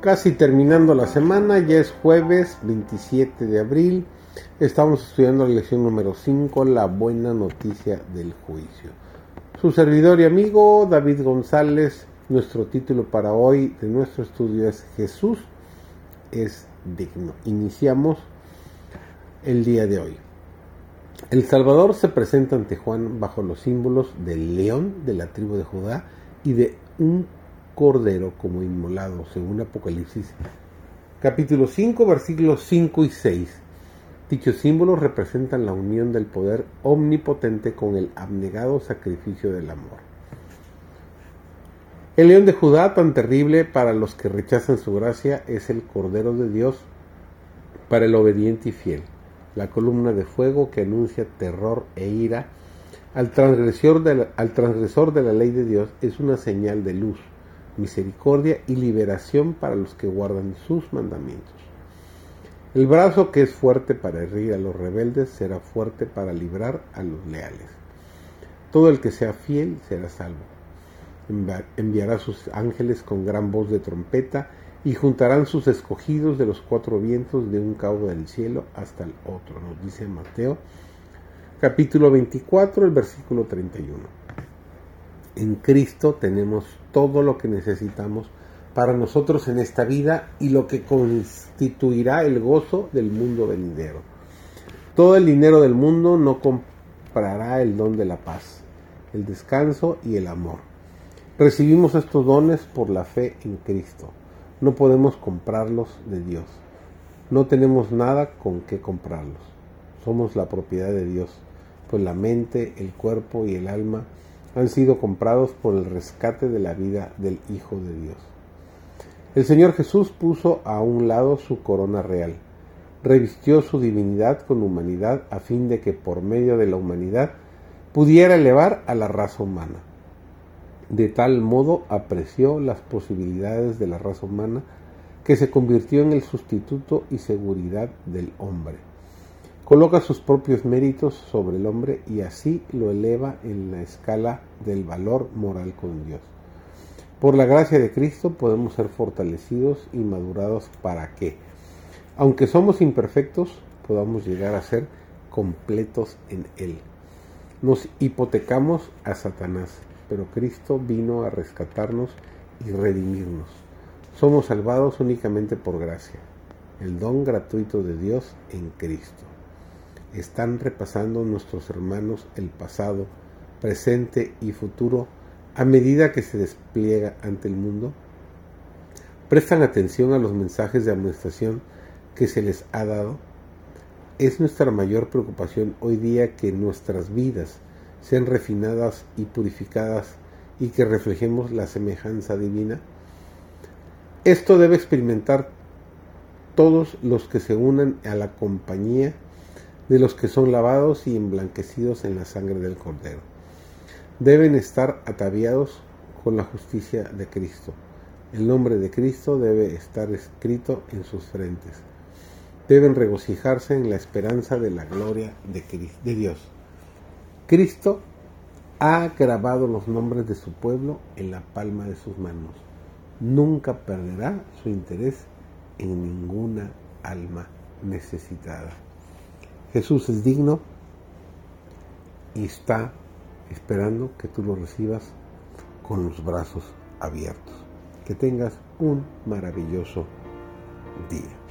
Casi terminando la semana, ya es jueves 27 de abril. Estamos estudiando la lección número 5, la buena noticia del juicio. Su servidor y amigo David González, nuestro título para hoy de nuestro estudio es Jesús es digno. Iniciamos el día de hoy. El Salvador se presenta ante Juan bajo los símbolos del león de la tribu de Judá y de un cordero como inmolado, según Apocalipsis capítulo 5, versículos 5 y 6. Dichos símbolos representan la unión del poder omnipotente con el abnegado sacrificio del amor. El león de Judá, tan terrible para los que rechazan su gracia, es el Cordero de Dios para el obediente y fiel, la columna de fuego que anuncia terror e ira al transgresor de la, al transgresor de la ley de Dios es una señal de luz misericordia y liberación para los que guardan sus mandamientos. El brazo que es fuerte para herir a los rebeldes será fuerte para librar a los leales. Todo el que sea fiel será salvo. Enviará sus ángeles con gran voz de trompeta y juntarán sus escogidos de los cuatro vientos de un cabo del cielo hasta el otro, nos dice Mateo capítulo 24, el versículo 31. En Cristo tenemos todo lo que necesitamos para nosotros en esta vida y lo que constituirá el gozo del mundo venidero. Todo el dinero del mundo no comprará el don de la paz, el descanso y el amor. Recibimos estos dones por la fe en Cristo. No podemos comprarlos de Dios. No tenemos nada con qué comprarlos. Somos la propiedad de Dios, pues la mente, el cuerpo y el alma han sido comprados por el rescate de la vida del Hijo de Dios. El Señor Jesús puso a un lado su corona real, revistió su divinidad con humanidad a fin de que por medio de la humanidad pudiera elevar a la raza humana. De tal modo apreció las posibilidades de la raza humana que se convirtió en el sustituto y seguridad del hombre coloca sus propios méritos sobre el hombre y así lo eleva en la escala del valor moral con Dios. Por la gracia de Cristo podemos ser fortalecidos y madurados para que, aunque somos imperfectos, podamos llegar a ser completos en Él. Nos hipotecamos a Satanás, pero Cristo vino a rescatarnos y redimirnos. Somos salvados únicamente por gracia, el don gratuito de Dios en Cristo están repasando nuestros hermanos el pasado, presente y futuro a medida que se despliega ante el mundo? ¿Prestan atención a los mensajes de administración que se les ha dado? Es nuestra mayor preocupación hoy día que nuestras vidas sean refinadas y purificadas y que reflejemos la semejanza divina. Esto debe experimentar todos los que se unan a la compañía de los que son lavados y emblanquecidos en la sangre del Cordero. Deben estar ataviados con la justicia de Cristo. El nombre de Cristo debe estar escrito en sus frentes. Deben regocijarse en la esperanza de la gloria de, de Dios. Cristo ha grabado los nombres de su pueblo en la palma de sus manos. Nunca perderá su interés en ninguna alma necesitada. Jesús es digno y está esperando que tú lo recibas con los brazos abiertos. Que tengas un maravilloso día.